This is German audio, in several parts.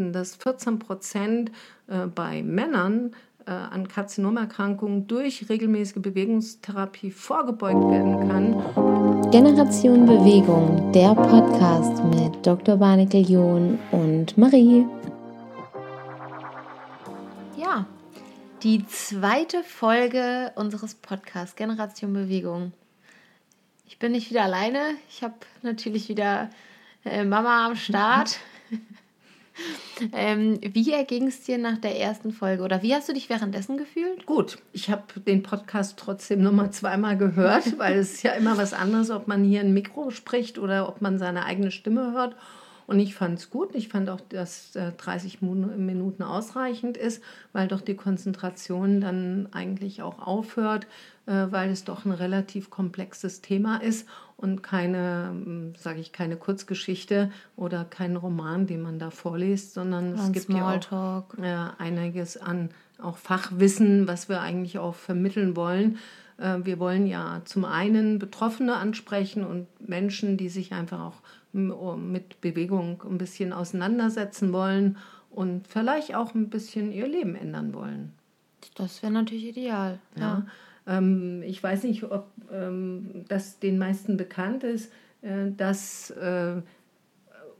behaupten, dass 14 Prozent äh, bei Männern äh, an Karzinomerkrankungen durch regelmäßige Bewegungstherapie vorgebeugt werden kann. Generation Bewegung, der Podcast mit Dr. Barnikel John und Marie. Ja, die zweite Folge unseres Podcasts Generation Bewegung. Ich bin nicht wieder alleine. Ich habe natürlich wieder äh, Mama am Start. ähm, wie erging es dir nach der ersten Folge oder wie hast du dich währenddessen gefühlt? Gut, ich habe den Podcast trotzdem nochmal zweimal gehört, weil es ist ja immer was anderes, ob man hier ein Mikro spricht oder ob man seine eigene Stimme hört. Und ich fand es gut. Ich fand auch, dass äh, 30 Minuten ausreichend ist, weil doch die Konzentration dann eigentlich auch aufhört, äh, weil es doch ein relativ komplexes Thema ist und keine, hm, sage ich, keine Kurzgeschichte oder kein Roman, den man da vorliest, sondern es gibt ja auch äh, einiges an auch Fachwissen, was wir eigentlich auch vermitteln wollen. Äh, wir wollen ja zum einen Betroffene ansprechen und Menschen, die sich einfach auch mit Bewegung ein bisschen auseinandersetzen wollen und vielleicht auch ein bisschen ihr Leben ändern wollen. Das wäre natürlich ideal. Ja. ja. Ähm, ich weiß nicht, ob ähm, das den meisten bekannt ist, äh, dass äh,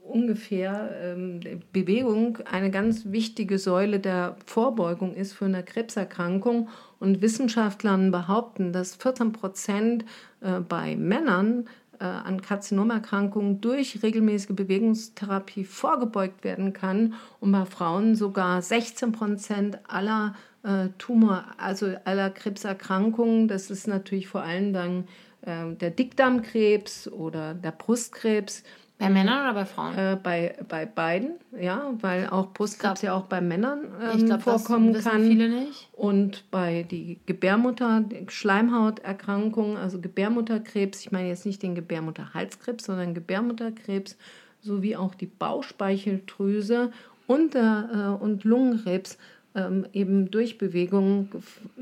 ungefähr ähm, Bewegung eine ganz wichtige Säule der Vorbeugung ist für eine Krebserkrankung. Und Wissenschaftler behaupten, dass 14 Prozent äh, bei Männern äh, an Karzinomerkrankungen durch regelmäßige Bewegungstherapie vorgebeugt werden kann und bei Frauen sogar 16 Prozent aller äh, Tumor, also aller Krebserkrankungen. Das ist natürlich vor allem dann äh, der Dickdarmkrebs oder der Brustkrebs bei Männern oder bei Frauen? Äh, bei, bei beiden, ja, weil auch Brustkrebs ja auch bei Männern ähm, glaub, vorkommen das kann. Viele nicht. Und bei die Gebärmutter, die Schleimhauterkrankungen, also Gebärmutterkrebs, ich meine jetzt nicht den Gebärmutterhalskrebs, sondern Gebärmutterkrebs, sowie auch die Bauchspeicheldrüse und, äh, und Lungenkrebs ähm, eben durch Bewegung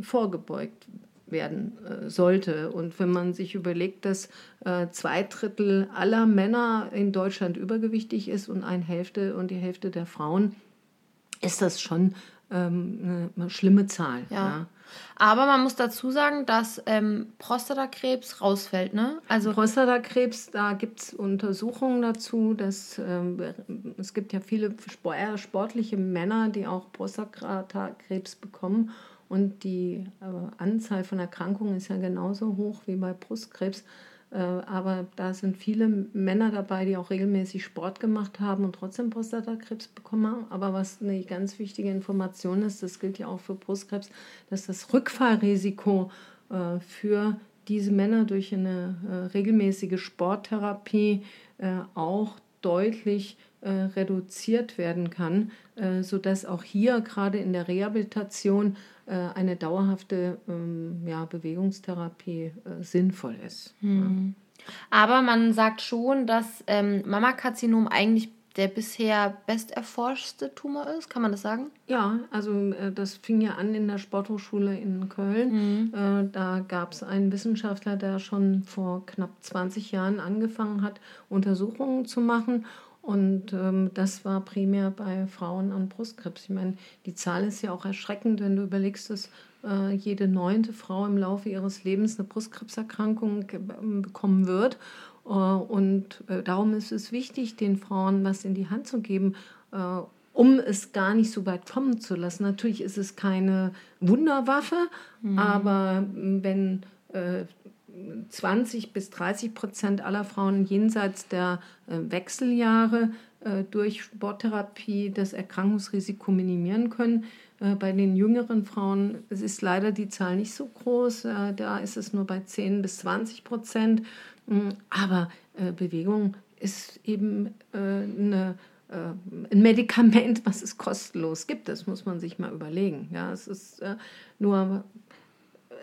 vorgebeugt werden äh, sollte. Und wenn man sich überlegt, dass äh, zwei Drittel aller Männer in Deutschland übergewichtig ist und eine Hälfte und die Hälfte der Frauen, ist das schon ähm, eine schlimme Zahl. Ja. ja. Aber man muss dazu sagen, dass ähm, Prostatakrebs rausfällt, ne? Also Prostatakrebs, da gibt es Untersuchungen dazu, dass ähm, es gibt ja viele sportliche Männer, die auch Prostatakrebs bekommen und die äh, Anzahl von Erkrankungen ist ja genauso hoch wie bei Brustkrebs. Äh, aber da sind viele Männer dabei, die auch regelmäßig Sport gemacht haben und trotzdem Prostatakrebs bekommen haben. Aber was eine ganz wichtige Information ist, das gilt ja auch für Brustkrebs, dass das Rückfallrisiko äh, für diese Männer durch eine regelmäßige Sporttherapie auch deutlich reduziert werden kann, sodass auch hier gerade in der Rehabilitation äh, eine dauerhafte ähm, ja, Bewegungstherapie äh, sinnvoll ist. Hm. Aber man sagt schon, dass ähm, Mammakarzinom eigentlich der bisher best erforschte Tumor ist, kann man das sagen? Ja, also äh, das fing ja an in der Sporthochschule in Köln. Mhm. Äh, da gab es einen Wissenschaftler, der schon vor knapp 20 Jahren angefangen hat, Untersuchungen zu machen. Und ähm, das war primär bei Frauen an Brustkrebs. Ich meine, die Zahl ist ja auch erschreckend, wenn du überlegst, dass äh, jede neunte Frau im Laufe ihres Lebens eine Brustkrebserkrankung bekommen wird. Äh, und äh, darum ist es wichtig, den Frauen was in die Hand zu geben, äh, um es gar nicht so weit kommen zu lassen. Natürlich ist es keine Wunderwaffe, mhm. aber wenn äh, 20 bis 30 Prozent aller Frauen jenseits der äh, Wechseljahre äh, durch Sporttherapie das Erkrankungsrisiko minimieren können. Äh, bei den jüngeren Frauen ist leider die Zahl nicht so groß. Da ist es nur bei 10 bis 20 Prozent. Mm, aber Bewegung ist eben eine ein Medikament, was es kostenlos gibt. Das muss man sich mal überlegen. Ja, es ist nur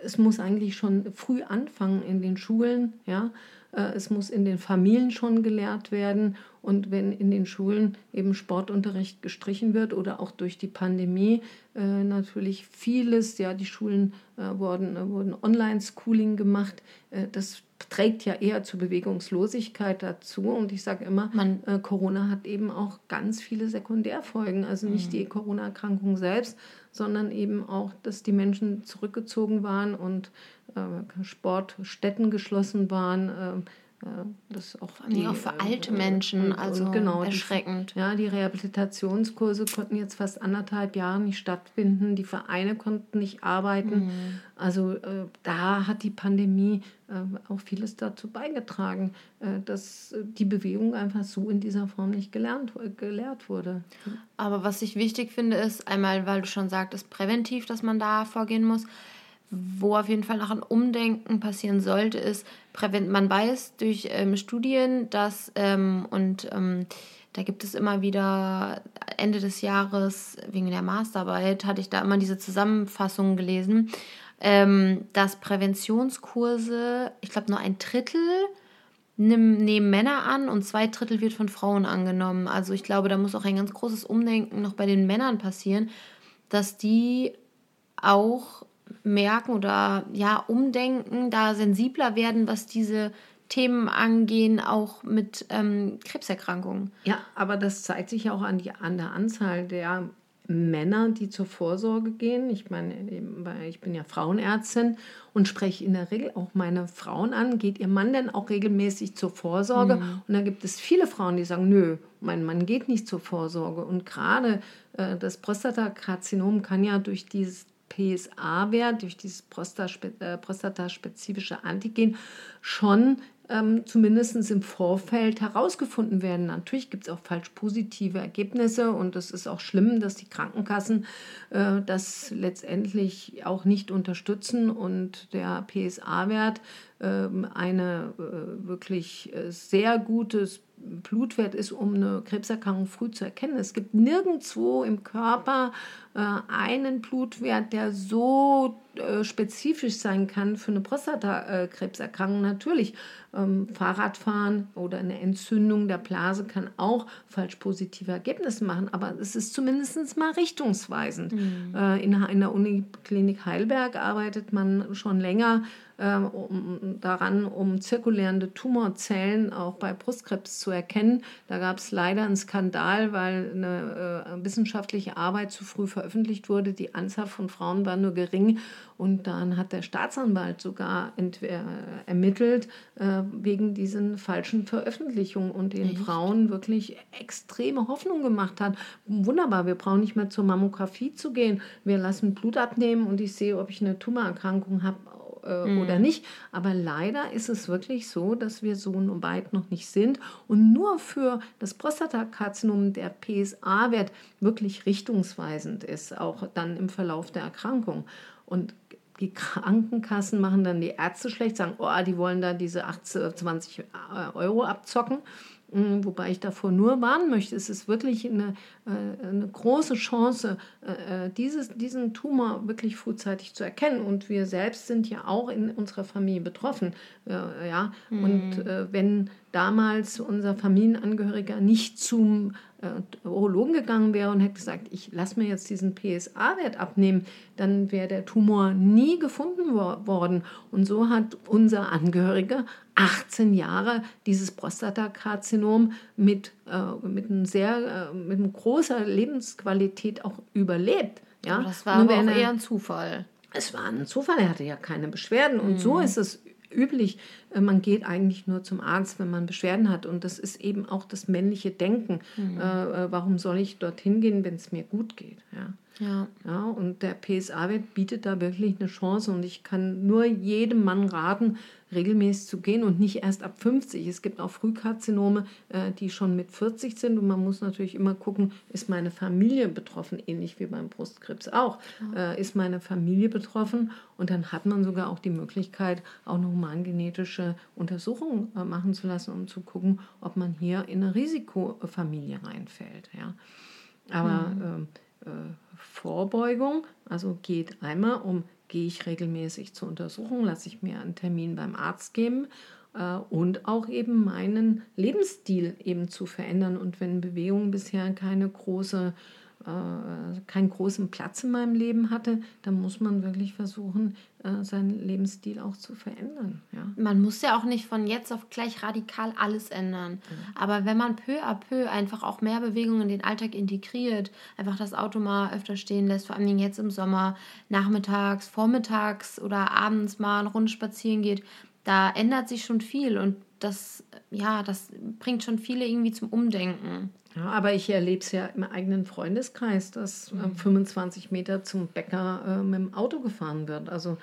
es muss eigentlich schon früh anfangen in den Schulen, ja. Äh, es muss in den Familien schon gelehrt werden. Und wenn in den Schulen eben Sportunterricht gestrichen wird oder auch durch die Pandemie äh, natürlich vieles, ja, die Schulen äh, wurden, äh, wurden Online-Schooling gemacht, äh, das trägt ja eher zur Bewegungslosigkeit dazu. Und ich sage immer, Man, äh, Corona hat eben auch ganz viele Sekundärfolgen. Also nicht mhm. die Corona-Erkrankung selbst, sondern eben auch, dass die Menschen zurückgezogen waren und äh, Sportstätten geschlossen waren. Äh, das auch, die, auch für alte äh, Menschen, also genau, erschreckend. Die, ja, die Rehabilitationskurse konnten jetzt fast anderthalb Jahre nicht stattfinden, die Vereine konnten nicht arbeiten. Mhm. Also äh, da hat die Pandemie äh, auch vieles dazu beigetragen, äh, dass die Bewegung einfach so in dieser Form nicht gelernt, gelehrt wurde. Aber was ich wichtig finde, ist einmal, weil du schon sagtest, präventiv, dass man da vorgehen muss wo auf jeden Fall noch ein Umdenken passieren sollte, ist, man weiß durch ähm, Studien, dass, ähm, und ähm, da gibt es immer wieder Ende des Jahres, wegen der Masterarbeit, hatte ich da immer diese Zusammenfassung gelesen, ähm, dass Präventionskurse, ich glaube, nur ein Drittel nehmen Männer an und zwei Drittel wird von Frauen angenommen. Also ich glaube, da muss auch ein ganz großes Umdenken noch bei den Männern passieren, dass die auch merken oder ja umdenken, da sensibler werden, was diese Themen angehen, auch mit ähm, Krebserkrankungen. Ja, aber das zeigt sich auch an, die, an der Anzahl der Männer, die zur Vorsorge gehen. Ich meine, ich bin ja Frauenärztin und spreche in der Regel auch meine Frauen an. Geht ihr Mann denn auch regelmäßig zur Vorsorge? Mhm. Und da gibt es viele Frauen, die sagen, nö, mein Mann geht nicht zur Vorsorge. Und gerade äh, das Prostatakarzinom kann ja durch dieses PSA-Wert, durch dieses äh, prostataspezifische Antigen, schon ähm, zumindest im Vorfeld herausgefunden werden. Natürlich gibt es auch falsch positive Ergebnisse und es ist auch schlimm, dass die Krankenkassen äh, das letztendlich auch nicht unterstützen und der PSA-Wert äh, eine äh, wirklich äh, sehr gutes Blutwert ist, um eine Krebserkrankung früh zu erkennen. Es gibt nirgendwo im Körper äh, einen Blutwert, der so äh, spezifisch sein kann für eine Prostatakrebserkrankung. Natürlich, ähm, Fahrradfahren oder eine Entzündung der Blase kann auch falsch positive Ergebnisse machen, aber es ist zumindest mal richtungsweisend. Mhm. Äh, in, in der Uniklinik Heidelberg arbeitet man schon länger ähm, um, daran, um zirkulierende Tumorzellen auch bei Brustkrebs zu erkennen. Da gab es leider einen Skandal, weil eine äh, wissenschaftliche Arbeit zu früh veröffentlicht wurde. Die Anzahl von Frauen war nur gering und dann hat der Staatsanwalt sogar äh, ermittelt äh, wegen diesen falschen Veröffentlichungen und den Echt? Frauen wirklich extreme Hoffnung gemacht hat. Wunderbar, wir brauchen nicht mehr zur Mammographie zu gehen. Wir lassen Blut abnehmen und ich sehe, ob ich eine Tumorerkrankung habe äh, mhm. oder nicht. Aber leider ist es wirklich so, dass wir so weit noch nicht sind. Und nur für das Prostatakarzinom der PSA-Wert wirklich richtungsweisend ist, auch dann im Verlauf der Erkrankung. Und die Krankenkassen machen dann die Ärzte schlecht, sagen, oh, die wollen da diese 18, 20 äh, Euro abzocken. Mm, wobei ich davor nur warnen möchte, es ist wirklich eine, äh, eine große Chance, äh, äh, dieses, diesen Tumor wirklich frühzeitig zu erkennen. Und wir selbst sind ja auch in unserer Familie betroffen. Ja? Und wenn damals unser Familienangehöriger nicht zum äh, Urologen gegangen wäre und hätte gesagt, ich lasse mir jetzt diesen PSA-Wert abnehmen, dann wäre der Tumor nie gefunden wo worden. Und so hat unser Angehöriger 18 Jahre dieses Prostatakarzinom mit, äh, mit, einem sehr, äh, mit einer großer Lebensqualität auch überlebt. Ja? Das war aber auch eher ein Zufall. Es war ein Zufall, er hatte ja keine Beschwerden. Und mhm. so ist es üblich. Äh, man geht eigentlich nur zum Arzt, wenn man Beschwerden hat. Und das ist eben auch das männliche Denken. Mhm. Äh, äh warum soll ich dorthin gehen, wenn es mir gut geht? Ja. Ja. ja und der PSA-Wert bietet da wirklich eine Chance. Und ich kann nur jedem Mann raten, regelmäßig zu gehen und nicht erst ab 50. Es gibt auch Frühkarzinome, äh, die schon mit 40 sind und man muss natürlich immer gucken, ist meine Familie betroffen, ähnlich wie beim Brustkrebs auch. Ja. Äh, ist meine Familie betroffen und dann hat man sogar auch die Möglichkeit, auch eine humangenetische Untersuchung äh, machen zu lassen, um zu gucken, ob man hier in eine Risikofamilie reinfällt. Ja. Aber mhm. äh, Vorbeugung, also geht einmal um gehe ich regelmäßig zur Untersuchung, lasse ich mir einen Termin beim Arzt geben äh, und auch eben meinen Lebensstil eben zu verändern. Und wenn Bewegung bisher keine große äh, keinen großen Platz in meinem Leben hatte, dann muss man wirklich versuchen, äh, seinen Lebensstil auch zu verändern. Ja. Man muss ja auch nicht von jetzt auf gleich radikal alles ändern. Mhm. Aber wenn man peu à peu einfach auch mehr Bewegung in den Alltag integriert, einfach das Auto mal öfter stehen lässt, vor allem jetzt im Sommer, nachmittags, vormittags oder abends mal eine Runde spazieren geht, da ändert sich schon viel und das, ja, das bringt schon viele irgendwie zum Umdenken. Ja, aber ich erlebe es ja im eigenen Freundeskreis, dass äh, 25 Meter zum Bäcker äh, mit dem Auto gefahren wird. Also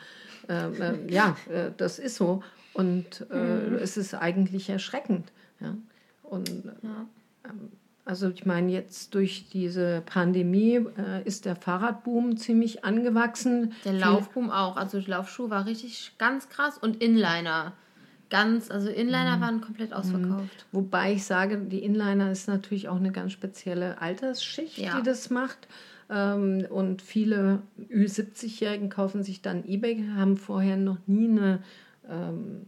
äh, äh ja, äh, das ist so. Und äh, mhm. es ist eigentlich erschreckend. Ja? Und ja. Ähm, also ich meine, jetzt durch diese Pandemie ist der Fahrradboom ziemlich angewachsen. Der Laufboom auch. Also Laufschuh war richtig ganz krass und Inliner ganz, also Inliner mhm. waren komplett mhm. ausverkauft. Wobei ich sage, die Inliner ist natürlich auch eine ganz spezielle Altersschicht, ja. die das macht. Ähm, und viele Ü70-Jährigen kaufen sich dann E-Bike, haben vorher noch nie eine ähm,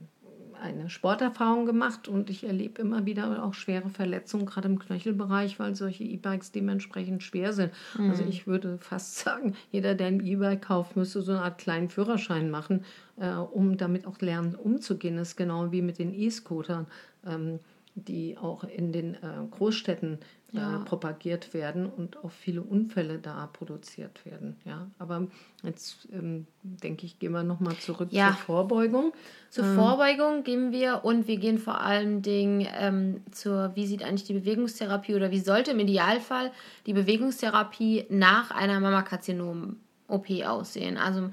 eine Sporterfahrung gemacht und ich erlebe immer wieder auch schwere Verletzungen, gerade im Knöchelbereich, weil solche E-Bikes dementsprechend schwer sind. Mhm. Also ich würde fast sagen, jeder, der ein E-Bike kauft, müsste so eine Art kleinen Führerschein machen, äh, um damit auch lernen umzugehen. Das ist genau wie mit den E-Scootern. Ähm, die auch in den äh, Großstädten äh, ja. propagiert werden und auch viele Unfälle da produziert werden. Ja, aber jetzt ähm, denke ich, gehen wir nochmal zurück ja. zur Vorbeugung. Zur ähm. Vorbeugung gehen wir und wir gehen vor allen Dingen ähm, zur, wie sieht eigentlich die Bewegungstherapie oder wie sollte im Idealfall die Bewegungstherapie nach einer Mammakarzinom OP aussehen. Also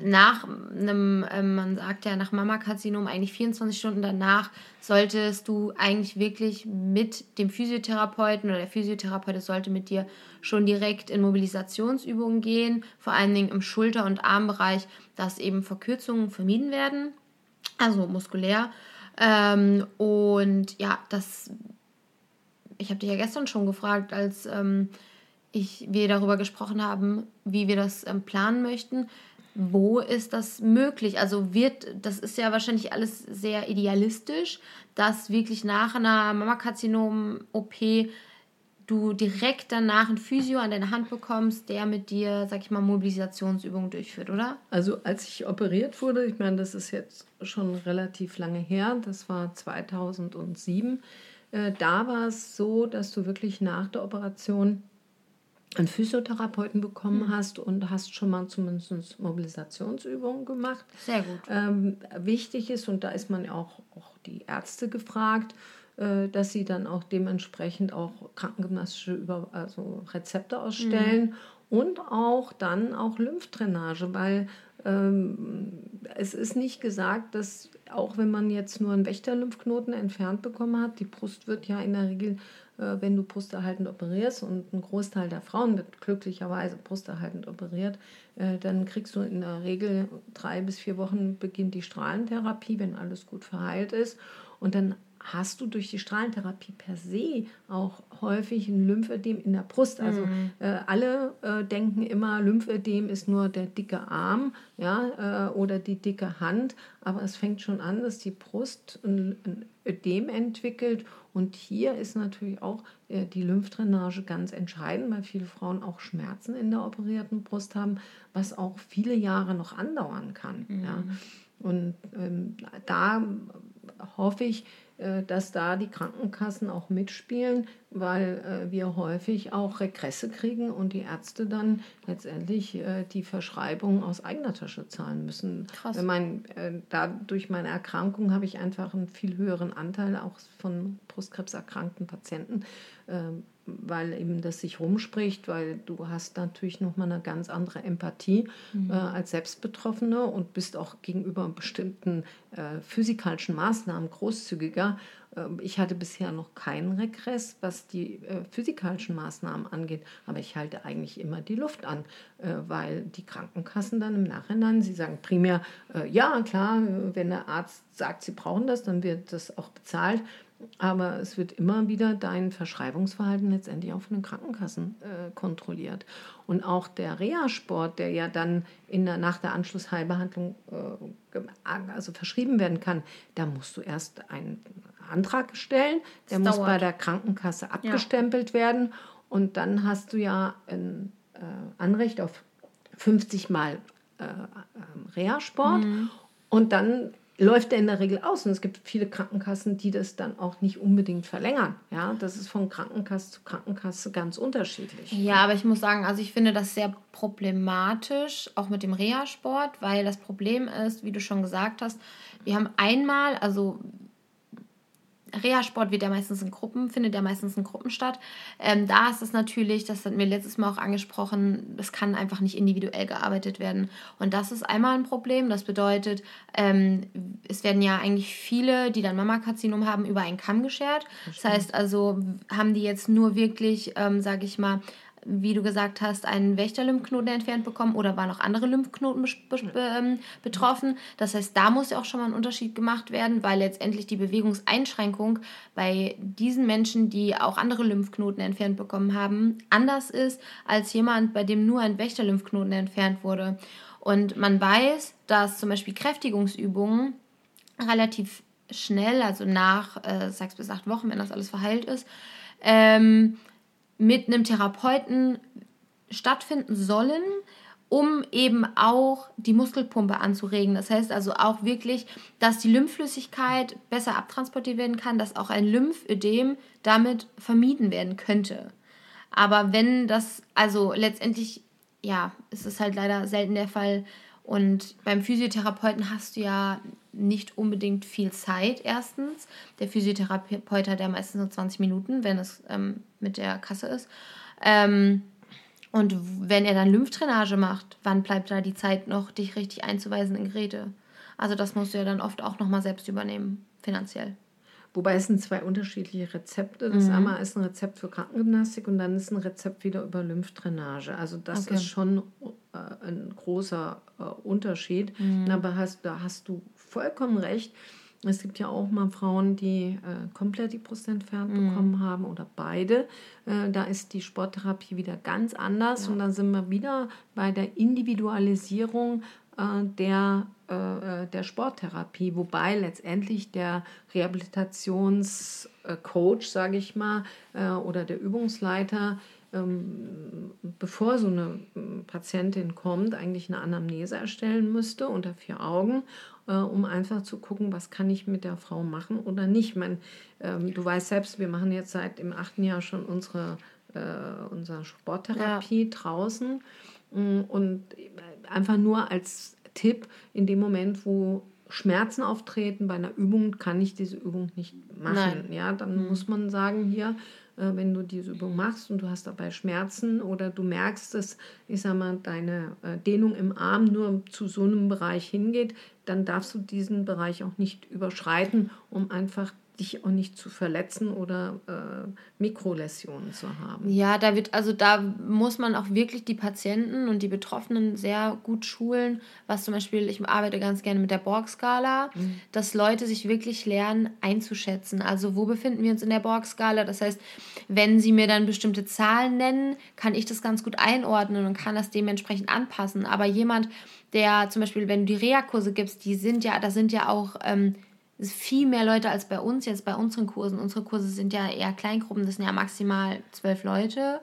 nach einem, ähm, man sagt ja nach Mammakarzinom eigentlich 24 Stunden danach solltest du eigentlich wirklich mit dem Physiotherapeuten oder der Physiotherapeut sollte mit dir schon direkt in Mobilisationsübungen gehen, vor allen Dingen im Schulter- und Armbereich, dass eben Verkürzungen vermieden werden, also muskulär. Ähm, und ja, das, ich habe dich ja gestern schon gefragt, als ähm, ich, wir darüber gesprochen haben, wie wir das ähm, planen möchten. Wo ist das möglich? Also wird, das ist ja wahrscheinlich alles sehr idealistisch, dass wirklich nach einer Mammakarzinom-OP du direkt danach ein Physio an deine Hand bekommst, der mit dir, sag ich mal, Mobilisationsübungen durchführt, oder? Also als ich operiert wurde, ich meine, das ist jetzt schon relativ lange her, das war 2007, äh, da war es so, dass du wirklich nach der Operation einen Physiotherapeuten bekommen mhm. hast und hast schon mal zumindest Mobilisationsübungen gemacht. Sehr gut. Ähm, wichtig ist, und da ist man auch, auch die Ärzte gefragt, äh, dass sie dann auch dementsprechend auch krankengymnastische Über also Rezepte ausstellen mhm. und auch dann auch Lymphdrainage, weil es ist nicht gesagt, dass auch wenn man jetzt nur einen Wächterlymphknoten entfernt bekommen hat, die Brust wird ja in der Regel äh, wenn du brusterhaltend operierst und ein Großteil der Frauen wird glücklicherweise brusterhaltend operiert, äh, dann kriegst du in der Regel drei bis vier Wochen beginnt die Strahlentherapie, wenn alles gut verheilt ist. Und dann hast du durch die Strahlentherapie per se auch häufig ein Lymphödem in der Brust. Also mhm. äh, alle äh, denken immer, Lymphödem ist nur der dicke Arm ja, äh, oder die dicke Hand, aber es fängt schon an, dass die Brust ein, ein Ödem entwickelt und hier ist natürlich auch äh, die Lymphdrainage ganz entscheidend, weil viele Frauen auch Schmerzen in der operierten Brust haben, was auch viele Jahre noch andauern kann. Mhm. Ja. Und ähm, da hoffe ich, dass da die Krankenkassen auch mitspielen, weil äh, wir häufig auch Regresse kriegen und die Ärzte dann letztendlich äh, die Verschreibung aus eigener Tasche zahlen müssen. Krass. Mein, da, durch meine Erkrankung habe ich einfach einen viel höheren Anteil auch von brustkrebserkrankten Patienten ähm, weil eben das sich rumspricht, weil du hast natürlich nochmal eine ganz andere Empathie mhm. äh, als Selbstbetroffene und bist auch gegenüber bestimmten äh, physikalischen Maßnahmen großzügiger. Äh, ich hatte bisher noch keinen Regress, was die äh, physikalischen Maßnahmen angeht, aber ich halte eigentlich immer die Luft an, äh, weil die Krankenkassen dann im Nachhinein, sie sagen primär, äh, ja klar, wenn der Arzt sagt, sie brauchen das, dann wird das auch bezahlt. Aber es wird immer wieder dein Verschreibungsverhalten letztendlich auch von den Krankenkassen äh, kontrolliert. Und auch der Reha-Sport, der ja dann in der, nach der Anschlussheilbehandlung äh, also verschrieben werden kann, da musst du erst einen Antrag stellen, der muss bei der Krankenkasse abgestempelt ja. werden Und dann hast du ja ein äh, Anrecht auf 50 Mal äh, ähm, Reha-Sport. Mhm. Und dann läuft der in der Regel aus. Und es gibt viele Krankenkassen, die das dann auch nicht unbedingt verlängern. Ja, das ist von Krankenkasse zu Krankenkasse ganz unterschiedlich. Ja, aber ich muss sagen, also ich finde das sehr problematisch, auch mit dem Reha-Sport, weil das Problem ist, wie du schon gesagt hast, wir haben einmal, also Reha-Sport wird ja meistens in Gruppen, findet ja meistens in Gruppen statt. Ähm, da ist es natürlich, das hatten wir letztes Mal auch angesprochen, es kann einfach nicht individuell gearbeitet werden. Und das ist einmal ein Problem. Das bedeutet, ähm, es werden ja eigentlich viele, die dann Mammakarzinom haben, über einen Kamm geschert. Das heißt also, haben die jetzt nur wirklich, ähm, sage ich mal, wie du gesagt hast, einen Wächterlymphknoten entfernt bekommen oder waren auch andere Lymphknoten be ähm, betroffen. Das heißt, da muss ja auch schon mal ein Unterschied gemacht werden, weil letztendlich die Bewegungseinschränkung bei diesen Menschen, die auch andere Lymphknoten entfernt bekommen haben, anders ist als jemand, bei dem nur ein Wächterlymphknoten entfernt wurde. Und man weiß, dass zum Beispiel Kräftigungsübungen relativ schnell, also nach äh, sechs bis acht Wochen, wenn das alles verheilt ist, ähm, mit einem Therapeuten stattfinden sollen, um eben auch die Muskelpumpe anzuregen. Das heißt also auch wirklich, dass die Lymphflüssigkeit besser abtransportiert werden kann, dass auch ein Lymphödem damit vermieden werden könnte. Aber wenn das, also letztendlich, ja, ist es halt leider selten der Fall. Und beim Physiotherapeuten hast du ja nicht unbedingt viel Zeit, erstens. Der Physiotherapeut hat ja meistens nur 20 Minuten, wenn es ähm, mit der Kasse ist. Ähm, und wenn er dann Lymphdrainage macht, wann bleibt da die Zeit noch, dich richtig einzuweisen in Geräte? Also das musst du ja dann oft auch nochmal selbst übernehmen, finanziell. Wobei es sind zwei unterschiedliche Rezepte. Das mhm. einmal ist ein Rezept für Krankengymnastik und dann ist ein Rezept wieder über Lymphdrainage. Also das okay. ist schon äh, ein großer äh, Unterschied. Mhm. Aber hast, da hast du vollkommen recht. Es gibt ja auch mal Frauen, die äh, komplett die Brust entfernt mhm. bekommen haben oder beide. Äh, da ist die Sporttherapie wieder ganz anders ja. und dann sind wir wieder bei der Individualisierung äh, der, äh, äh, der Sporttherapie, wobei letztendlich der Rehabilitationscoach, sage ich mal, äh, oder der Übungsleiter ähm, bevor so eine ähm, Patientin kommt, eigentlich eine Anamnese erstellen müsste unter vier Augen, äh, um einfach zu gucken, was kann ich mit der Frau machen oder nicht. Man, ähm, du weißt selbst, wir machen jetzt seit dem achten Jahr schon unsere, äh, unsere Sporttherapie ja. draußen mm, und einfach nur als Tipp, in dem Moment, wo Schmerzen auftreten bei einer Übung, kann ich diese Übung nicht machen. Nein. Ja, dann mhm. muss man sagen, hier, äh, wenn du diese Übung machst und du hast dabei Schmerzen oder du merkst, dass, ich sag mal, deine äh, Dehnung im Arm nur zu so einem Bereich hingeht, dann darfst du diesen Bereich auch nicht überschreiten, um einfach dich auch nicht zu verletzen oder äh, Mikroläsionen zu haben. Ja, da wird, also da muss man auch wirklich die Patienten und die Betroffenen sehr gut schulen, was zum Beispiel, ich arbeite ganz gerne mit der Borg-Skala, mhm. dass Leute sich wirklich lernen einzuschätzen. Also wo befinden wir uns in der Borg-Skala? Das heißt, wenn sie mir dann bestimmte Zahlen nennen, kann ich das ganz gut einordnen und kann das dementsprechend anpassen. Aber jemand, der zum Beispiel, wenn du die Reha-Kurse gibst, die sind ja, da sind ja auch ähm, viel mehr Leute als bei uns, jetzt bei unseren Kursen. Unsere Kurse sind ja eher Kleingruppen, das sind ja maximal zwölf Leute.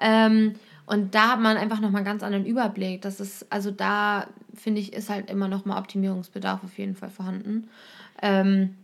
Ähm, und da hat man einfach nochmal einen ganz anderen Überblick. Das ist, also da finde ich, ist halt immer nochmal Optimierungsbedarf auf jeden Fall vorhanden. Ähm,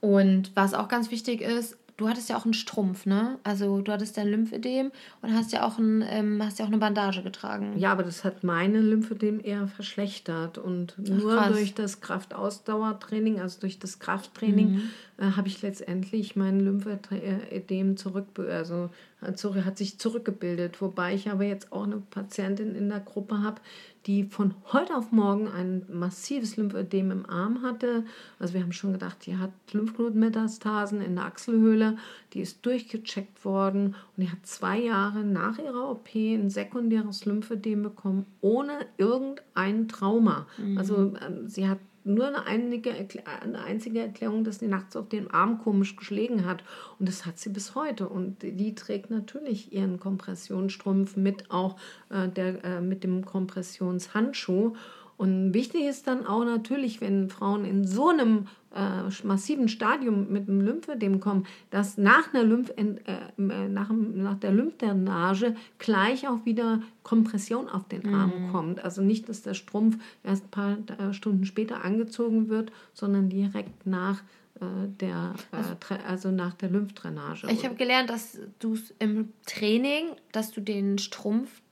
und was auch ganz wichtig ist, du hattest ja auch einen Strumpf, ne? Also du hattest dein Lymphödem und hast ja auch, ein, ähm, hast ja auch eine Bandage getragen. Ja, aber das hat meine Lymphödem eher verschlechtert. Und Ach, nur krass. durch das Kraftausdauertraining, also durch das Krafttraining, mhm. äh, habe ich letztendlich mein Lymphödem zurück, also hat sich zurückgebildet. Wobei ich aber jetzt auch eine Patientin in der Gruppe habe, die von heute auf morgen ein massives Lymphödem im Arm hatte. Also wir haben schon gedacht, die hat Lymphknotenmetastasen in der Achselhöhle. Die ist durchgecheckt worden und die hat zwei Jahre nach ihrer OP ein sekundäres Lymphödem bekommen, ohne irgendein Trauma. Mhm. Also ähm, sie hat nur eine, einige, eine einzige Erklärung, dass sie nachts auf den Arm komisch geschlägen hat. Und das hat sie bis heute. Und die trägt natürlich ihren Kompressionsstrumpf mit auch äh, der, äh, mit dem Kompressionshandschuh. Und wichtig ist dann auch natürlich, wenn Frauen in so einem äh, massiven Stadium mit dem Lymphödem kommen, dass nach, einer Lymph, äh, äh, nach, nach der Lymphdrainage gleich auch wieder Kompression auf den Arm mhm. kommt. Also nicht, dass der Strumpf erst ein paar äh, Stunden später angezogen wird, sondern direkt nach äh, der, äh, also nach der Lymphdrainage. Ich habe gelernt, dass du im Training, dass du den Strumpf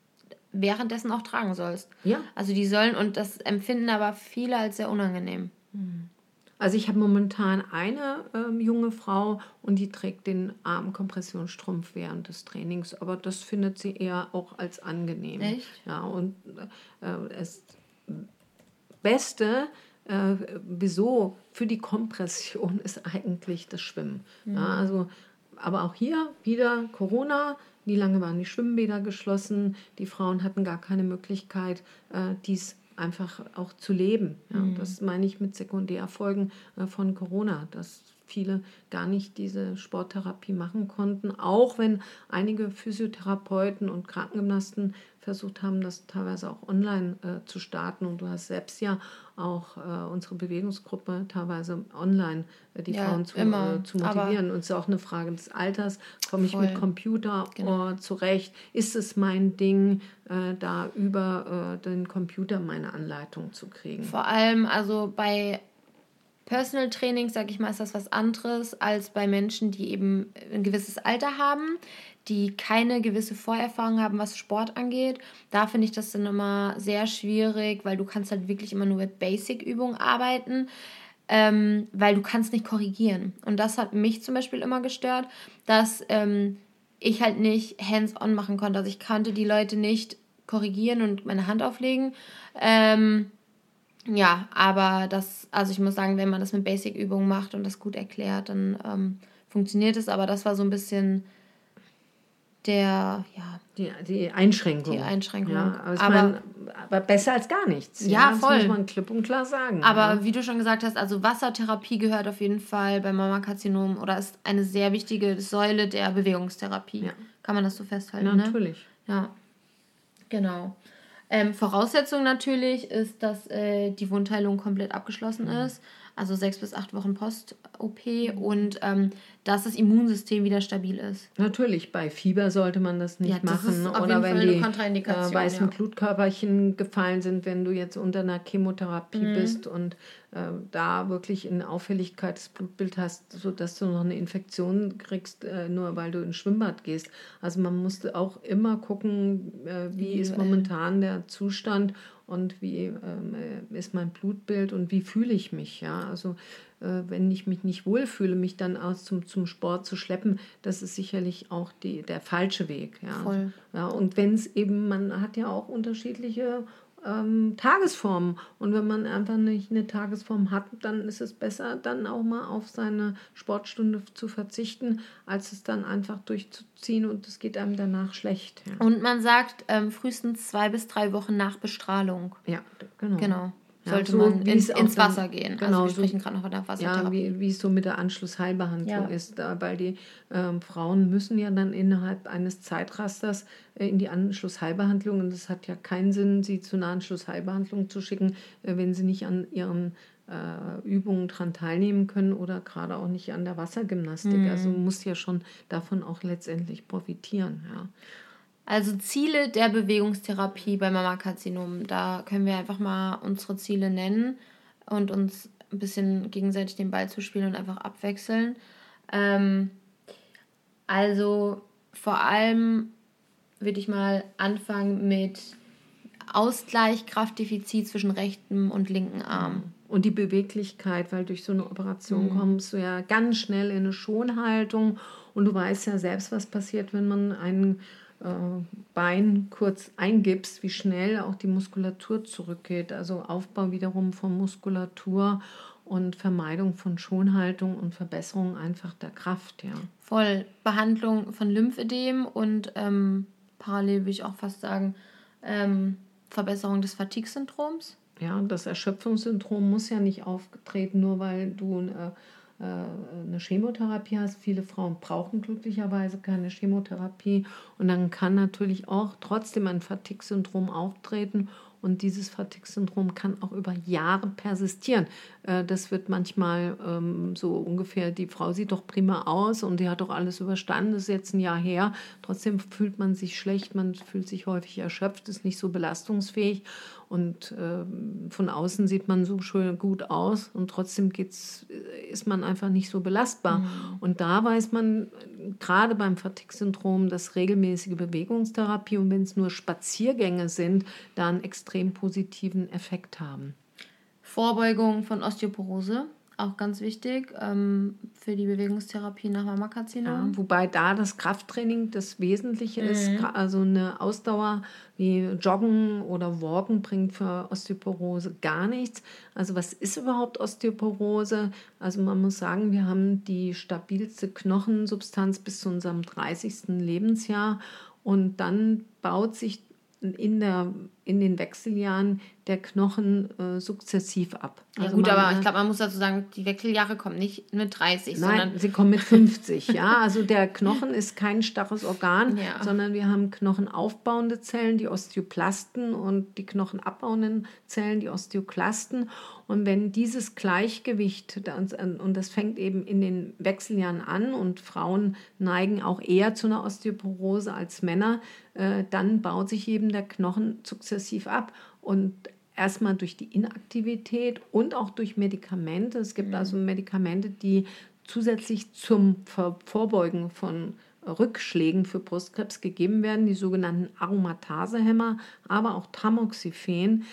währenddessen auch tragen sollst. Ja. Also die sollen, und das empfinden aber viele als sehr unangenehm. Hm. Also ich habe momentan eine ähm, junge Frau und die trägt den Armkompressionsstrumpf während des Trainings, aber das findet sie eher auch als angenehm. Echt? Ja, und äh, das Beste äh, wieso für die Kompression ist eigentlich das Schwimmen. Mhm. Ja, also, aber auch hier wieder Corona. Wie lange waren die Schwimmbäder geschlossen? Die Frauen hatten gar keine Möglichkeit, äh, dies einfach auch zu leben. Ja, mhm. Das meine ich mit Sekundärfolgen äh, von Corona, dass viele gar nicht diese Sporttherapie machen konnten, auch wenn einige Physiotherapeuten und Krankengymnasten versucht haben, das teilweise auch online äh, zu starten. Und du hast selbst ja auch äh, unsere Bewegungsgruppe teilweise online äh, die ja, Frauen zu, äh, zu motivieren. Und es ist auch eine Frage des Alters. Komme ich mit Computer genau. zurecht? Ist es mein Ding, äh, da über äh, den Computer meine Anleitung zu kriegen? Vor allem also bei Personal Training, sage ich mal, ist das was anderes als bei Menschen, die eben ein gewisses Alter haben, die keine gewisse Vorerfahrung haben, was Sport angeht. Da finde ich das dann immer sehr schwierig, weil du kannst halt wirklich immer nur mit Basic-Übungen arbeiten, ähm, weil du kannst nicht korrigieren. Und das hat mich zum Beispiel immer gestört, dass ähm, ich halt nicht hands-on machen konnte. Also ich konnte die Leute nicht korrigieren und meine Hand auflegen. Ähm, ja, aber das, also ich muss sagen, wenn man das mit Basic-Übungen macht und das gut erklärt, dann ähm, funktioniert es. Aber das war so ein bisschen der, ja. Die, die Einschränkung. Die Einschränkung. Ja, aber, aber, mein, aber, besser als gar nichts. Ja, ja voll. Das muss man klipp und klar sagen. Aber ja. wie du schon gesagt hast, also Wassertherapie gehört auf jeden Fall beim Mammakarzinom oder ist eine sehr wichtige Säule der Bewegungstherapie. Ja. Kann man das so festhalten? Ja, ne? natürlich. Ja, genau. Ähm, Voraussetzung natürlich ist, dass äh, die Wundheilung komplett abgeschlossen mhm. ist also sechs bis acht Wochen Post-OP und ähm, dass das Immunsystem wieder stabil ist. Natürlich, bei Fieber sollte man das nicht ja, das machen oder wenn die äh, weißen ja. Blutkörperchen gefallen sind, wenn du jetzt unter einer Chemotherapie mhm. bist und äh, da wirklich eine Auffälligkeit des Blutbild hast, sodass du noch eine Infektion kriegst, äh, nur weil du ins Schwimmbad gehst. Also man musste auch immer gucken, äh, wie ist momentan der Zustand und wie ähm, äh, ist mein Blutbild und wie fühle ich mich. Ja? Also äh, wenn ich mich nicht wohlfühle, mich dann aus zum, zum Sport zu schleppen, das ist sicherlich auch die, der falsche Weg. Ja? Voll. Ja, und wenn es eben, man hat ja auch unterschiedliche ähm, Tagesform. Und wenn man einfach nicht eine Tagesform hat, dann ist es besser, dann auch mal auf seine Sportstunde zu verzichten, als es dann einfach durchzuziehen und es geht einem danach schlecht. Ja. Und man sagt ähm, frühestens zwei bis drei Wochen nach Bestrahlung. Ja, genau. Genau sollte ja, so man ins, ins Wasser dann, gehen. Also genau, also wir sprechen so, gerade noch von der Wassertherapie. Ja, wie, wie es so mit der Anschlussheilbehandlung ja. ist. Weil die ähm, Frauen müssen ja dann innerhalb eines Zeitrasters äh, in die Anschlussheilbehandlung und es hat ja keinen Sinn, sie zu einer Anschlussheilbehandlung zu schicken, äh, wenn sie nicht an ihren äh, Übungen daran teilnehmen können oder gerade auch nicht an der Wassergymnastik. Mhm. Also muss ja schon davon auch letztendlich profitieren. Ja. Also Ziele der Bewegungstherapie bei Mammakarzinom. Da können wir einfach mal unsere Ziele nennen und uns ein bisschen gegenseitig den Ball zuspielen und einfach abwechseln. Ähm, also vor allem würde ich mal anfangen mit Ausgleich, Kraftdefizit zwischen rechtem und linken Arm. Und die Beweglichkeit, weil durch so eine Operation mhm. kommst du ja ganz schnell in eine Schonhaltung und du weißt ja selbst, was passiert, wenn man einen Bein kurz eingibst, wie schnell auch die Muskulatur zurückgeht. Also Aufbau wiederum von Muskulatur und Vermeidung von Schonhaltung und Verbesserung einfach der Kraft, ja. Voll. Behandlung von Lymphödem und ähm, parallel würde ich auch fast sagen, ähm, Verbesserung des Fatigue-Syndroms. Ja, das Erschöpfungssyndrom muss ja nicht auftreten, nur weil du äh, äh, eine Chemotherapie hast. Viele Frauen brauchen glücklicherweise keine Chemotherapie und dann kann natürlich auch trotzdem ein Fatigue-Syndrom auftreten Und dieses Fatigue-Syndrom kann auch über Jahre persistieren. Äh, das wird manchmal ähm, so ungefähr, die Frau sieht doch prima aus und die hat doch alles überstanden, das ist jetzt ein Jahr her. Trotzdem fühlt man sich schlecht, man fühlt sich häufig erschöpft, ist nicht so belastungsfähig. Und äh, von außen sieht man so schön gut aus und trotzdem geht's, ist man einfach nicht so belastbar. Mhm. Und da weiß man gerade beim Fatigue-Syndrom, dass regelmäßige Bewegungstherapie und wenn es nur Spaziergänge sind, da einen extrem positiven Effekt haben. Vorbeugung von Osteoporose auch ganz wichtig ähm, für die Bewegungstherapie nach Mammakarzinom. Ja, wobei da das Krafttraining das Wesentliche mhm. ist. Also eine Ausdauer wie Joggen oder Walken bringt für Osteoporose gar nichts. Also was ist überhaupt Osteoporose? Also man muss sagen, wir haben die stabilste Knochensubstanz bis zu unserem 30. Lebensjahr und dann baut sich in, der, in den Wechseljahren der Knochen äh, sukzessiv ab. Ja also gut, aber ich glaube, man muss dazu sagen, die Wechseljahre kommen nicht mit 30, nein, sondern... sie kommen mit 50, ja. Also der Knochen ist kein starres Organ, ja. sondern wir haben knochenaufbauende Zellen, die Osteoplasten und die knochenabbauenden Zellen, die Osteoklasten. Und wenn dieses Gleichgewicht, und das fängt eben in den Wechseljahren an und Frauen neigen auch eher zu einer Osteoporose als Männer, äh, dann baut sich eben der Knochen sukzessiv ab. Und erstmal durch die Inaktivität und auch durch Medikamente. Es gibt mhm. also Medikamente, die zusätzlich zum Vorbeugen von Rückschlägen für Brustkrebs gegeben werden, die sogenannten Aromatasehämmer, aber auch Tamoxifen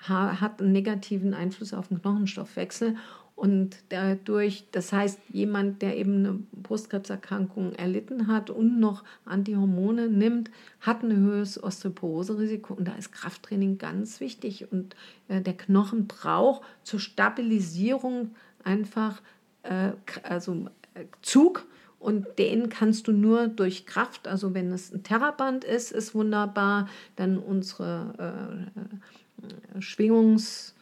hat einen negativen Einfluss auf den Knochenstoffwechsel und dadurch, das heißt, jemand, der eben eine Brustkrebserkrankung erlitten hat und noch Antihormone nimmt, hat ein höheres Osteoporose-Risiko. Und da ist Krafttraining ganz wichtig. Und äh, der Knochen braucht zur Stabilisierung einfach äh, also, äh, Zug. Und den kannst du nur durch Kraft, also wenn es ein Terraband ist, ist wunderbar. Dann unsere äh, äh Schwingungs-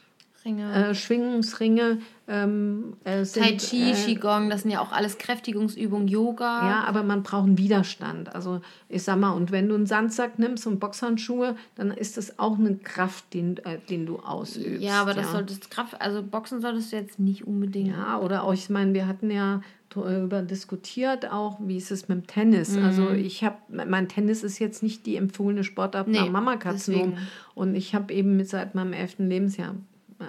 Ringe. Äh, Schwingungsringe. Ähm, äh, sind, tai Chi, äh, Qigong, das sind ja auch alles Kräftigungsübungen, Yoga. Ja, aber man braucht einen Widerstand. Also ich sag mal, und wenn du einen Sandsack nimmst und Boxhandschuhe, dann ist das auch eine Kraft, den, äh, den du ausübst. Ja, aber das ja. solltest Kraft, also Boxen solltest du jetzt nicht unbedingt. Ja, oder auch, ich meine, wir hatten ja darüber diskutiert auch, wie ist es mit dem Tennis. Mhm. Also ich habe, mein Tennis ist jetzt nicht die empfohlene Sportart nee, nach Mama-Karzinom. Und ich habe eben seit meinem elften Lebensjahr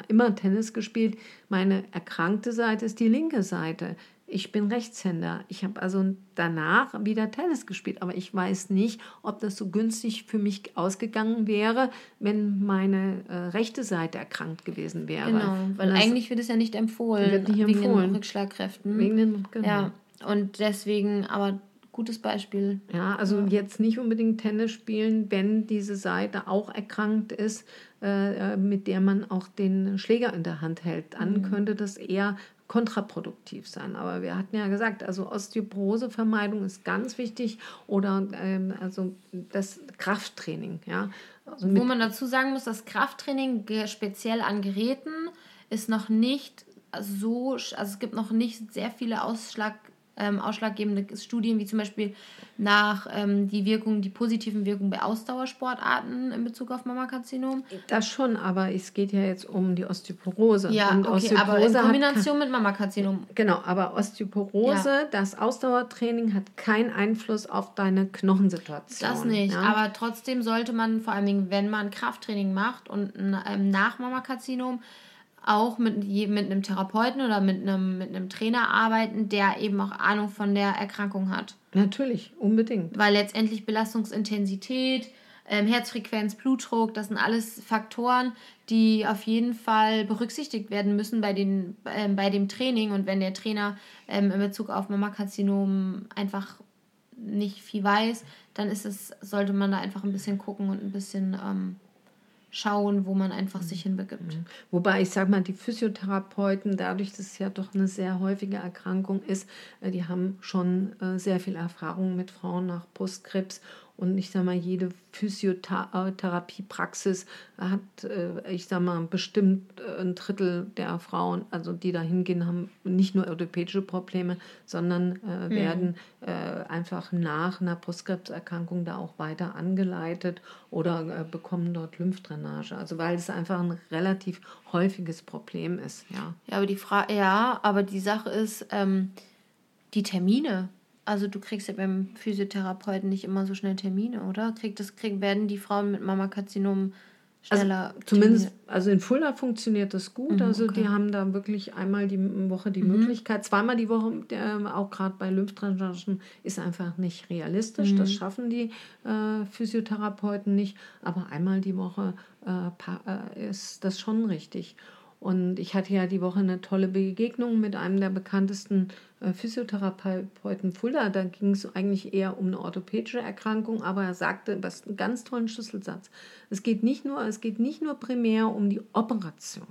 immer Tennis gespielt. Meine erkrankte Seite ist die linke Seite. Ich bin Rechtshänder. Ich habe also danach wieder Tennis gespielt, aber ich weiß nicht, ob das so günstig für mich ausgegangen wäre, wenn meine äh, rechte Seite erkrankt gewesen wäre. Genau, weil eigentlich wird es ja nicht empfohlen, wird nicht wegen empfohlen. den Rückschlagkräften. Wegen den, genau. Ja, und deswegen, aber gutes Beispiel. Ja, also ja. jetzt nicht unbedingt Tennis spielen, wenn diese Seite auch erkrankt ist, mit der man auch den Schläger in der Hand hält. Dann mhm. könnte das eher kontraproduktiv sein. Aber wir hatten ja gesagt, also Osteoporosevermeidung ist ganz wichtig oder ähm, also das Krafttraining. Ja? Also Wo man dazu sagen muss, das Krafttraining speziell an Geräten ist noch nicht so, also es gibt noch nicht sehr viele Ausschlag ähm, ausschlaggebende Studien, wie zum Beispiel nach ähm, die Wirkung, die positiven Wirkungen bei Ausdauersportarten in Bezug auf Mammakarzinom. Das schon, aber es geht ja jetzt um die Osteoporose. Ja, Und okay, Osteoporose aber in Kombination mit Mammakarzinom. Genau, aber Osteoporose, ja. das Ausdauertraining hat keinen Einfluss auf deine Knochensituation. Das nicht, ja? aber trotzdem sollte man vor allem, wenn man Krafttraining macht und ähm, nach Mammakarzinom auch mit, mit einem Therapeuten oder mit einem, mit einem Trainer arbeiten, der eben auch Ahnung von der Erkrankung hat. Natürlich, unbedingt. Weil letztendlich Belastungsintensität, ähm, Herzfrequenz, Blutdruck, das sind alles Faktoren, die auf jeden Fall berücksichtigt werden müssen bei, den, ähm, bei dem Training. Und wenn der Trainer ähm, in Bezug auf Mammakarzinom einfach nicht viel weiß, dann ist es, sollte man da einfach ein bisschen gucken und ein bisschen ähm, schauen, wo man einfach sich hinbegibt. Mhm. Wobei ich sage mal, die Physiotherapeuten, dadurch, dass es ja doch eine sehr häufige Erkrankung ist, äh, die haben schon äh, sehr viel Erfahrung mit Frauen nach Brustkrebs Und ich sage mal, jede Physiotherapiepraxis hat, äh, ich sage mal, bestimmt äh, ein Drittel der Frauen, also die da hingehen, haben nicht nur orthopädische Probleme, sondern äh, mhm. werden äh, einfach nach einer Brustkrebserkrankung da auch weiter angeleitet oder äh, bekommen dort Lymphdrainage. Also weil es einfach ein relativ häufiges Problem ist. Ja, ja aber die Frage, ja, aber die Sache ist, ähm, die Termine. Also du kriegst ja beim Physiotherapeuten nicht immer so schnell Termine, oder? Kriegt das, krieg, werden die Frauen mit Mammakarzinom schneller. Also, zumindest, also in Fulda funktioniert das gut. Mhm, also okay. die haben da wirklich einmal die Woche die mhm. Möglichkeit. Zweimal die Woche, äh, auch gerade bei Lymphdrainagen, ist einfach nicht realistisch. Mhm. Das schaffen die äh, Physiotherapeuten nicht. Aber einmal die Woche äh, äh ist das schon richtig. Und ich hatte ja die Woche eine tolle Begegnung mit einem der bekanntesten äh, Physiotherapeuten Fulda. Da ging es eigentlich eher um eine orthopädische Erkrankung, aber er sagte was einen ganz tollen Schlüsselsatz. Es geht nicht nur, es geht nicht nur primär um die Operation,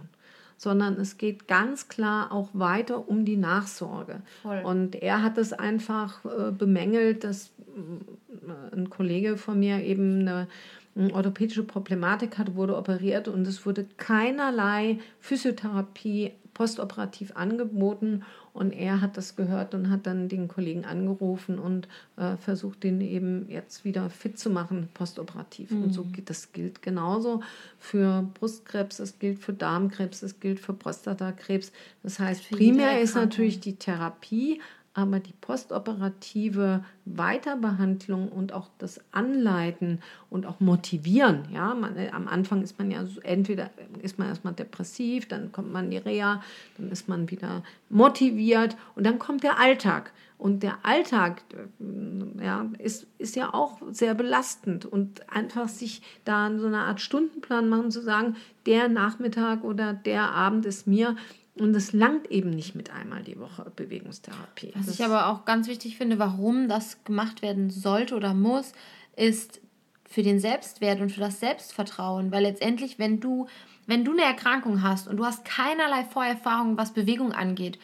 sondern es geht ganz klar auch weiter um die Nachsorge. Voll. Und er hat es einfach äh, bemängelt, dass äh, ein Kollege von mir eben eine orthopädische Problematik hatte, wurde operiert und es wurde keinerlei Physiotherapie postoperativ angeboten und er hat das gehört und hat dann den Kollegen angerufen und äh, versucht, den eben jetzt wieder fit zu machen, postoperativ. Mhm. Und so mhm. geht das gilt genauso für Brustkrebs, es gilt für Darmkrebs, es gilt für Prostatakrebs. Das heißt, primär ist natürlich die Therapie, aber die postoperative Weiterbehandlung und auch das Anleiten und auch motivieren, ja, man, äh, am Anfang ist man ja so, entweder ist man erstmal depressiv, dann kommt man in die Reha, dann ist man wieder motiviert und dann kommt der Alltag. Und der Alltag äh, ja, ist, ist ja auch sehr belastend und einfach sich da so eine Art Stundenplan machen, zu sagen, der Nachmittag oder der Abend ist mir und es langt eben nicht mit einmal die Woche Bewegungstherapie. Was das ich aber auch ganz wichtig finde, warum das gemacht werden sollte oder muss, ist für den Selbstwert und für das Selbstvertrauen. Weil letztendlich, wenn du, wenn du eine Erkrankung hast und du hast keinerlei Vorerfahrung, was Bewegung angeht,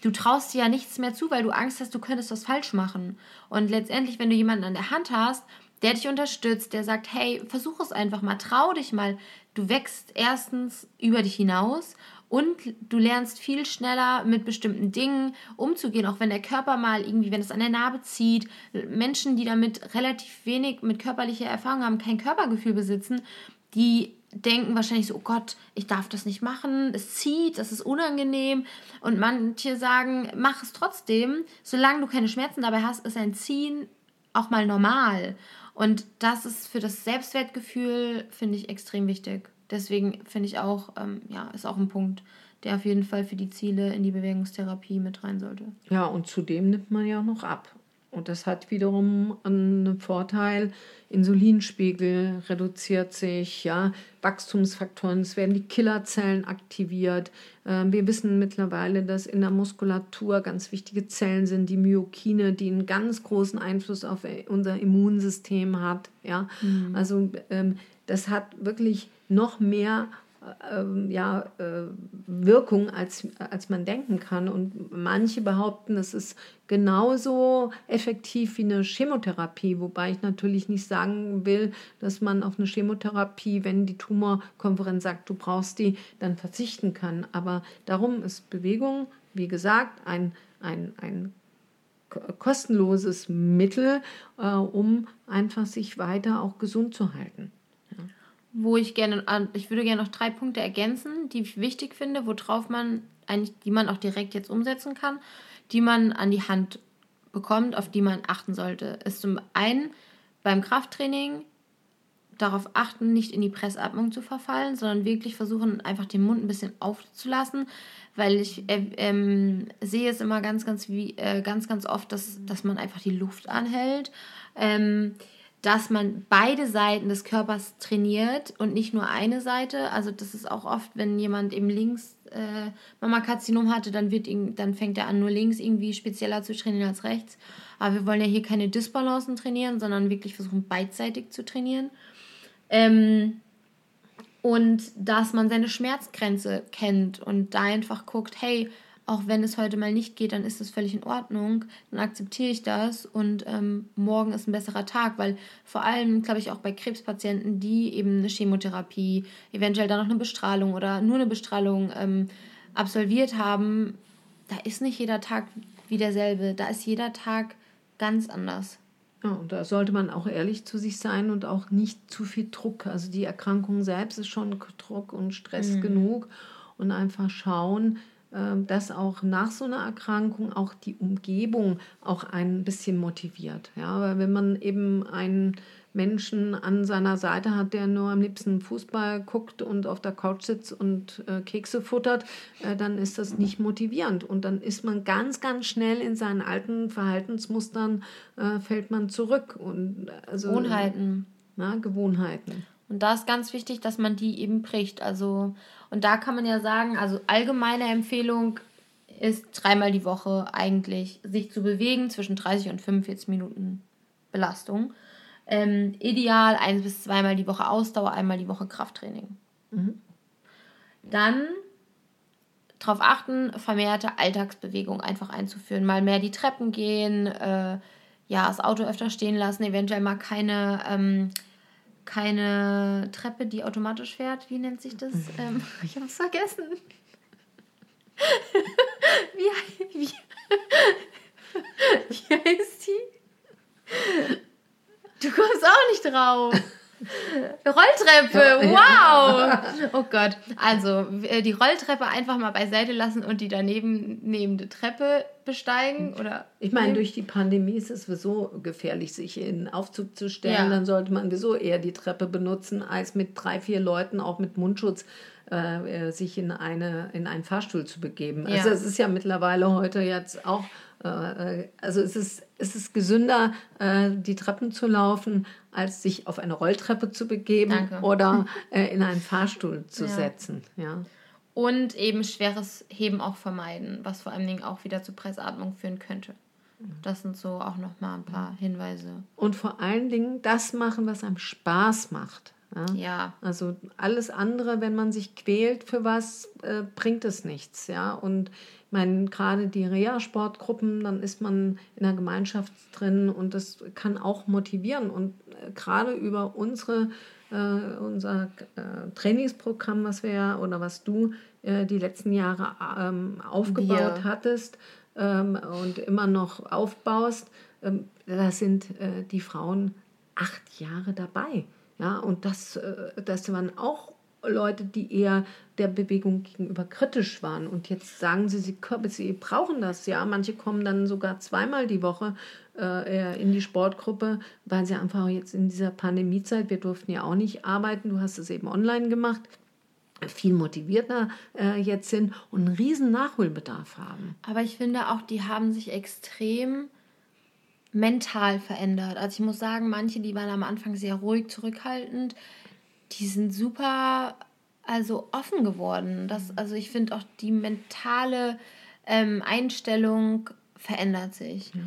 du traust dir ja nichts mehr zu, weil du Angst hast, du könntest was falsch machen. Und letztendlich, wenn du jemanden an der Hand hast, der dich unterstützt, der sagt, hey, versuch es einfach mal, trau dich mal. Du wächst erstens über dich hinaus und du lernst viel schneller mit bestimmten Dingen umzugehen, auch wenn der Körper mal irgendwie, wenn es an der Narbe zieht. Menschen, die damit relativ wenig mit körperlicher Erfahrung haben, kein Körpergefühl besitzen, die denken wahrscheinlich so, oh Gott, ich darf das nicht machen, es zieht, das ist unangenehm. Und manche sagen, mach es trotzdem, solange du keine Schmerzen dabei hast, ist ein Ziehen auch mal normal. Und das ist für das Selbstwertgefühl, finde ich, extrem wichtig. Deswegen finde ich auch, ähm, ja, ist auch ein Punkt, der auf jeden Fall für die Ziele in die Bewegungstherapie mit rein sollte. Ja, und zudem nimmt man ja auch noch ab. Und das hat wiederum einen Vorteil. Insulinspiegel reduziert sich, ja, Wachstumsfaktoren, es werden die Killerzellen aktiviert. Ähm, wir wissen mittlerweile, dass in der Muskulatur ganz wichtige Zellen sind, die Myokine, die einen ganz großen Einfluss auf unser Immunsystem hat. Ja, mhm. also ähm, das hat wirklich noch mehr äh, ja, äh, Wirkung, als, als man denken kann. Und manche behaupten, es ist genauso effektiv wie eine Chemotherapie, wobei ich natürlich nicht sagen will, dass man auf eine Chemotherapie, wenn die Tumorkonferenz sagt, du brauchst die, dann verzichten kann. Aber darum ist Bewegung, wie gesagt, ein, ein, ein kostenloses Mittel, äh, um einfach sich weiter auch gesund zu halten wo ich gerne, ich würde gerne noch drei Punkte ergänzen, die ich wichtig finde, worauf man eigentlich, die man auch direkt jetzt umsetzen kann, die man an die Hand bekommt, auf die man achten sollte. Ist zum einen beim Krafttraining darauf achten, nicht in die Pressatmung zu verfallen, sondern wirklich versuchen, einfach den Mund ein bisschen aufzulassen, weil ich äh, ähm, sehe es immer ganz, ganz, wie, äh, ganz, ganz oft, dass, dass man einfach die Luft anhält. Ähm, dass man beide Seiten des Körpers trainiert und nicht nur eine Seite. Also das ist auch oft, wenn jemand eben links äh, Mammakarzinom hatte, dann, wird ihn, dann fängt er an, nur links irgendwie spezieller zu trainieren als rechts. Aber wir wollen ja hier keine Disbalancen trainieren, sondern wirklich versuchen, beidseitig zu trainieren. Ähm, und dass man seine Schmerzgrenze kennt und da einfach guckt, hey, auch wenn es heute mal nicht geht, dann ist das völlig in Ordnung, dann akzeptiere ich das und ähm, morgen ist ein besserer Tag, weil vor allem, glaube ich, auch bei Krebspatienten, die eben eine Chemotherapie, eventuell dann noch eine Bestrahlung oder nur eine Bestrahlung ähm, absolviert haben, da ist nicht jeder Tag wie derselbe, da ist jeder Tag ganz anders. Ja, und da sollte man auch ehrlich zu sich sein und auch nicht zu viel Druck. Also die Erkrankung selbst ist schon Druck und Stress mhm. genug und einfach schauen, dass auch nach so einer Erkrankung auch die Umgebung auch ein bisschen motiviert. Ja, weil wenn man eben einen Menschen an seiner Seite hat, der nur am liebsten Fußball guckt und auf der Couch sitzt und äh, Kekse futtert, äh, dann ist das nicht motivierend. Und dann ist man ganz, ganz schnell in seinen alten Verhaltensmustern, äh, fällt man zurück. Und, also, Gewohnheiten. Na, Gewohnheiten. Und da ist ganz wichtig, dass man die eben bricht. Also, und da kann man ja sagen, also allgemeine Empfehlung ist dreimal die Woche eigentlich sich zu bewegen zwischen 30 und 45 Minuten Belastung. Ähm, ideal ein bis zweimal die Woche Ausdauer, einmal die Woche Krafttraining. Mhm. Dann darauf achten, vermehrte Alltagsbewegung einfach einzuführen. Mal mehr die Treppen gehen, äh, ja, das Auto öfter stehen lassen, eventuell mal keine ähm, keine Treppe, die automatisch fährt. Wie nennt sich das? Mhm. Ähm, ich habe es vergessen. wie, wie, wie heißt die? Du kommst auch nicht drauf. Rolltreppe, wow! Oh Gott. Also, äh, die Rolltreppe einfach mal beiseite lassen und die daneben nehmende Treppe besteigen? Oder ich meine, durch die Pandemie ist es sowieso gefährlich, sich in Aufzug zu stellen. Ja. Dann sollte man sowieso eher die Treppe benutzen, als mit drei, vier Leuten, auch mit Mundschutz, äh, sich in, eine, in einen Fahrstuhl zu begeben. Ja. Also, es ist ja mittlerweile heute jetzt auch äh, also es ist, es ist gesünder, äh, die Treppen zu laufen, als sich auf eine Rolltreppe zu begeben Danke. oder äh, in einen Fahrstuhl zu ja. setzen. Ja. Und eben schweres Heben auch vermeiden, was vor allen Dingen auch wieder zu Pressatmung führen könnte. Das sind so auch nochmal ein paar Hinweise. Und vor allen Dingen das machen, was einem Spaß macht. Ja? ja. Also alles andere, wenn man sich quält für was, äh, bringt es nichts. Ja. Und ich meine, gerade die Reha-Sportgruppen, dann ist man in der Gemeinschaft drin und das kann auch motivieren. Und äh, gerade über unsere, äh, unser äh, Trainingsprogramm, was wir ja oder was du äh, die letzten Jahre ähm, aufgebaut wir. hattest ähm, und immer noch aufbaust, ähm, da sind äh, die Frauen acht Jahre dabei. Ja, und das, äh, das waren auch Leute, die eher der Bewegung gegenüber kritisch waren. Und jetzt sagen sie, sie, sie brauchen das. Ja, manche kommen dann sogar zweimal die Woche äh, in die Sportgruppe, weil sie einfach jetzt in dieser Pandemiezeit, wir durften ja auch nicht arbeiten, du hast es eben online gemacht, viel motivierter äh, jetzt sind und einen riesen Nachholbedarf haben. Aber ich finde auch, die haben sich extrem mental verändert. Also ich muss sagen, manche, die waren am Anfang sehr ruhig, zurückhaltend, die sind super also offen geworden. Das, also ich finde auch die mentale ähm, Einstellung verändert sich. Ja.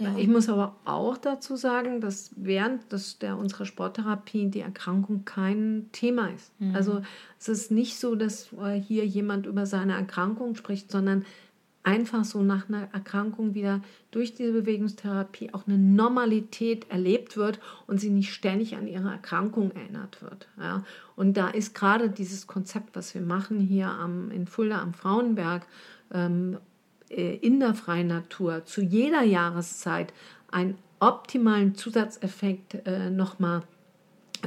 Ja. Ich muss aber auch dazu sagen, dass während des, der, unserer Sporttherapie die Erkrankung kein Thema ist. Mhm. Also es ist nicht so, dass äh, hier jemand über seine Erkrankung spricht, sondern einfach so nach einer Erkrankung wieder durch diese Bewegungstherapie auch eine Normalität erlebt wird und sie nicht ständig an ihre Erkrankung erinnert wird. Ja. Und da ist gerade dieses Konzept, was wir machen hier am, in Fulda am Frauenberg, ähm, äh, in der freien Natur, zu jeder Jahreszeit einen optimalen Zusatzeffekt äh, nochmal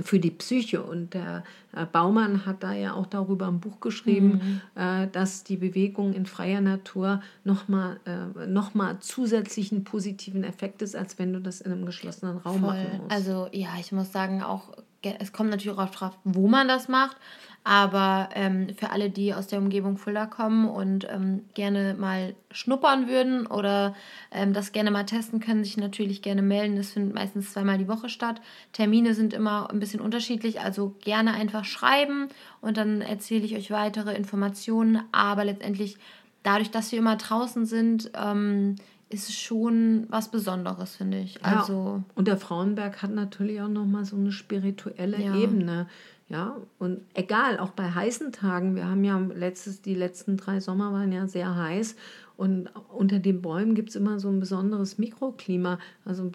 für die Psyche. Und der Baumann hat da ja auch darüber ein Buch geschrieben, mhm. äh, dass die Bewegung in freier Natur nochmal äh, noch zusätzlichen positiven Effekt ist, als wenn du das in einem geschlossenen Raum Voll. machen musst. Also ja, ich muss sagen, auch es kommt natürlich auch drauf, wo man das macht. Aber ähm, für alle, die aus der Umgebung Fulda kommen und ähm, gerne mal schnuppern würden oder ähm, das gerne mal testen, können sich natürlich gerne melden. Das findet meistens zweimal die Woche statt. Termine sind immer ein bisschen unterschiedlich, also gerne einfach schreiben und dann erzähle ich euch weitere Informationen. Aber letztendlich, dadurch, dass wir immer draußen sind, ähm, ist schon was Besonderes, finde ich. Ja. Also Und der Frauenberg hat natürlich auch nochmal so eine spirituelle Ja. Ebene. Ja, und egal, auch bei heißen Tagen, wir haben ja letztes, die letzten drei Sommer waren ja sehr heiß und unter den Bäumen gibt es immer so ein besonderes Mikroklima. Also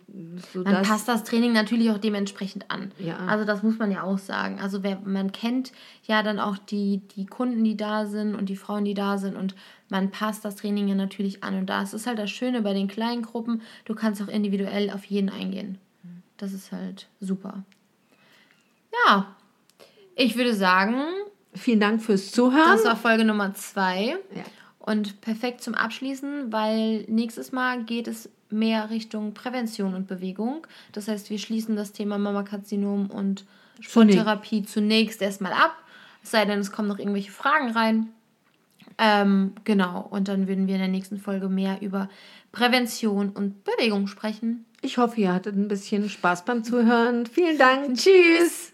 so man das, passt das Training natürlich auch dementsprechend an. Ja. Also das muss man ja auch sagen. Also wer, man kennt ja dann auch die, die Kunden, die da sind und die Frauen, die da sind und man passt das Training ja natürlich an. Und das ist halt das Schöne bei den kleinen Gruppen, du kannst auch individuell auf jeden eingehen. Das ist halt super. Ja, ich würde sagen, Vielen Dank fürs Zuhören. das war Folge Nummer zwei. Ja. Und perfekt zum Abschließen, weil nächstes Mal geht es mehr Richtung Prävention und Bewegung. Das heißt, wir schließen das Thema Mammakarzinom und Sporttherapie zunächst erstmal ab. Es sei denn, es kommen noch irgendwelche Fragen rein. Ähm, genau, und dann würden wir in der nächsten Folge mehr über Prävention und Bewegung sprechen. Ich hoffe, ihr hattet ein bisschen Spaß beim Zuhören. Vielen Dank. Tschüss!